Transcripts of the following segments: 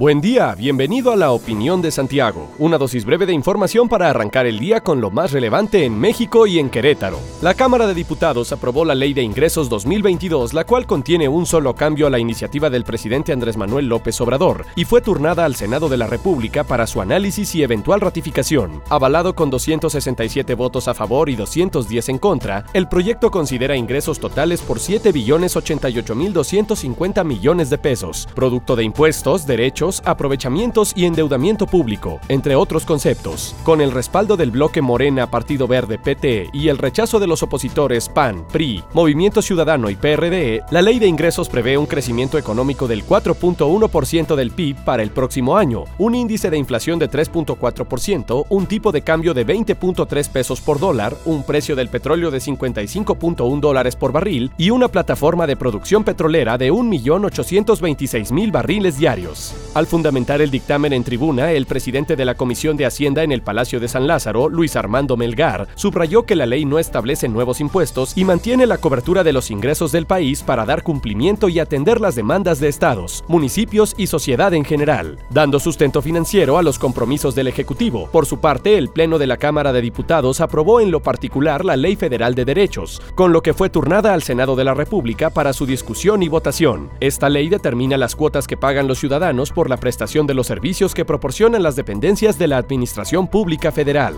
Buen día, bienvenido a la Opinión de Santiago, una dosis breve de información para arrancar el día con lo más relevante en México y en Querétaro. La Cámara de Diputados aprobó la Ley de Ingresos 2022, la cual contiene un solo cambio a la iniciativa del presidente Andrés Manuel López Obrador, y fue turnada al Senado de la República para su análisis y eventual ratificación. Avalado con 267 votos a favor y 210 en contra, el proyecto considera ingresos totales por 7 billones 88 mil 250 millones de pesos, producto de impuestos, derechos, aprovechamientos y endeudamiento público, entre otros conceptos. Con el respaldo del bloque Morena, Partido Verde, PT y el rechazo de los opositores PAN, PRI, Movimiento Ciudadano y PRD, la ley de ingresos prevé un crecimiento económico del 4.1% del PIB para el próximo año, un índice de inflación de 3.4%, un tipo de cambio de 20.3 pesos por dólar, un precio del petróleo de 55.1 dólares por barril y una plataforma de producción petrolera de 1.826.000 barriles diarios. Al fundamentar el dictamen en tribuna, el presidente de la Comisión de Hacienda en el Palacio de San Lázaro, Luis Armando Melgar, subrayó que la ley no establece nuevos impuestos y mantiene la cobertura de los ingresos del país para dar cumplimiento y atender las demandas de estados, municipios y sociedad en general, dando sustento financiero a los compromisos del Ejecutivo. Por su parte, el Pleno de la Cámara de Diputados aprobó en lo particular la Ley Federal de Derechos, con lo que fue turnada al Senado de la República para su discusión y votación. Esta ley determina las cuotas que pagan los ciudadanos por la prestación de los servicios que proporcionan las dependencias de la Administración Pública Federal.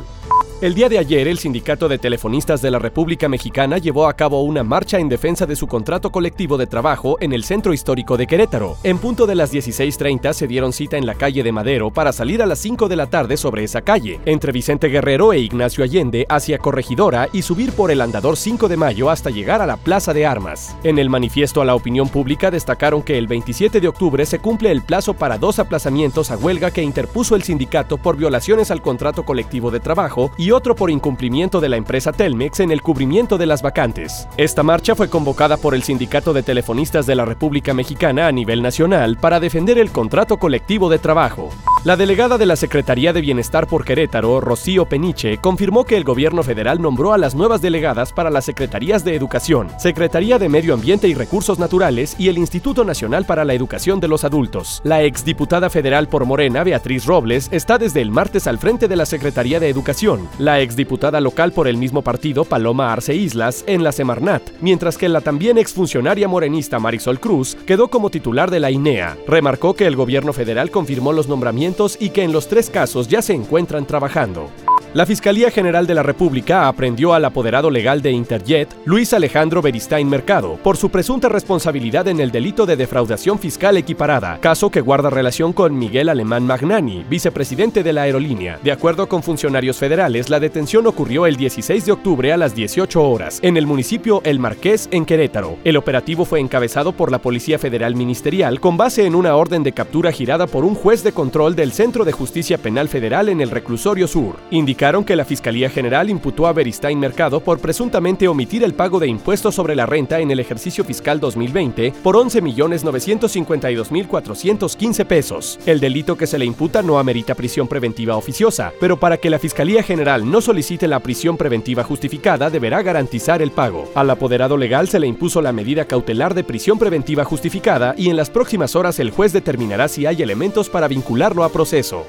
El día de ayer, el Sindicato de Telefonistas de la República Mexicana llevó a cabo una marcha en defensa de su contrato colectivo de trabajo en el centro histórico de Querétaro. En punto de las 16.30 se dieron cita en la calle de Madero para salir a las 5 de la tarde sobre esa calle, entre Vicente Guerrero e Ignacio Allende hacia Corregidora y subir por el andador 5 de mayo hasta llegar a la Plaza de Armas. En el manifiesto a la opinión pública destacaron que el 27 de octubre se cumple el plazo para dos aplazamientos a huelga que interpuso el sindicato por violaciones al contrato colectivo de trabajo y otro por incumplimiento de la empresa Telmex en el cubrimiento de las vacantes. Esta marcha fue convocada por el Sindicato de Telefonistas de la República Mexicana a nivel nacional para defender el contrato colectivo de trabajo. La delegada de la Secretaría de Bienestar por Querétaro, Rocío Peniche, confirmó que el gobierno federal nombró a las nuevas delegadas para las Secretarías de Educación, Secretaría de Medio Ambiente y Recursos Naturales y el Instituto Nacional para la Educación de los Adultos. La exdiputada federal por Morena, Beatriz Robles, está desde el martes al frente de la Secretaría de Educación. La exdiputada local por el mismo partido, Paloma Arce Islas, en la Semarnat, mientras que la también exfuncionaria morenista Marisol Cruz quedó como titular de la INEA. Remarcó que el gobierno federal confirmó los nombramientos y que en los tres casos ya se encuentran trabajando. La Fiscalía General de la República aprendió al apoderado legal de Interjet, Luis Alejandro Beristain Mercado, por su presunta responsabilidad en el delito de defraudación fiscal equiparada, caso que guarda relación con Miguel Alemán Magnani, vicepresidente de la aerolínea. De acuerdo con funcionarios federales, la detención ocurrió el 16 de octubre a las 18 horas, en el municipio El Marqués, en Querétaro. El operativo fue encabezado por la Policía Federal Ministerial con base en una orden de captura girada por un juez de control del Centro de Justicia Penal Federal en el Reclusorio Sur que la Fiscalía General imputó a Beristain Mercado por presuntamente omitir el pago de impuestos sobre la renta en el ejercicio fiscal 2020 por 11.952.415 pesos. El delito que se le imputa no amerita prisión preventiva oficiosa, pero para que la Fiscalía General no solicite la prisión preventiva justificada deberá garantizar el pago. Al apoderado legal se le impuso la medida cautelar de prisión preventiva justificada y en las próximas horas el juez determinará si hay elementos para vincularlo a proceso.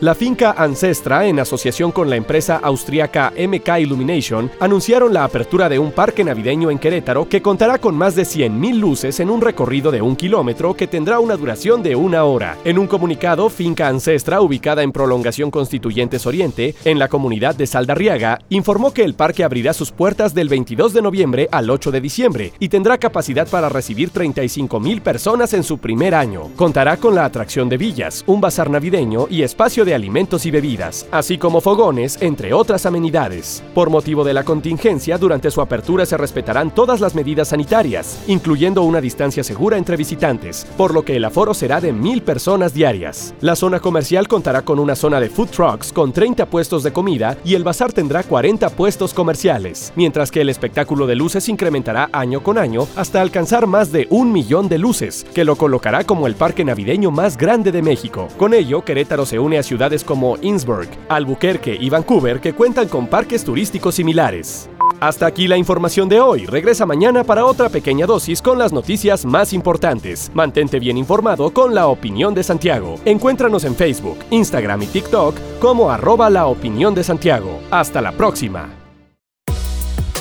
La finca Ancestra, en asociación con la empresa austríaca MK Illumination, anunciaron la apertura de un parque navideño en Querétaro que contará con más de 100.000 luces en un recorrido de un kilómetro que tendrá una duración de una hora. En un comunicado, Finca Ancestra, ubicada en Prolongación Constituyentes Oriente, en la comunidad de Saldarriaga, informó que el parque abrirá sus puertas del 22 de noviembre al 8 de diciembre y tendrá capacidad para recibir 35.000 personas en su primer año. Contará con la atracción de villas, un bazar navideño y espacio de alimentos y bebidas, así como fogones, entre otras amenidades. Por motivo de la contingencia, durante su apertura se respetarán todas las medidas sanitarias, incluyendo una distancia segura entre visitantes, por lo que el aforo será de mil personas diarias. La zona comercial contará con una zona de food trucks con 30 puestos de comida y el bazar tendrá 40 puestos comerciales, mientras que el espectáculo de luces incrementará año con año hasta alcanzar más de un millón de luces, que lo colocará como el parque navideño más grande de México. Con ello, Querétaro se une a ciudades como Innsbruck, Albuquerque y Vancouver que cuentan con parques turísticos similares. Hasta aquí la información de hoy. Regresa mañana para otra pequeña dosis con las noticias más importantes. Mantente bien informado con la opinión de Santiago. Encuéntranos en Facebook, Instagram y TikTok como arroba la opinión de Santiago. Hasta la próxima.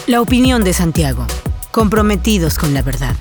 La opinión de Santiago. Comprometidos con la verdad.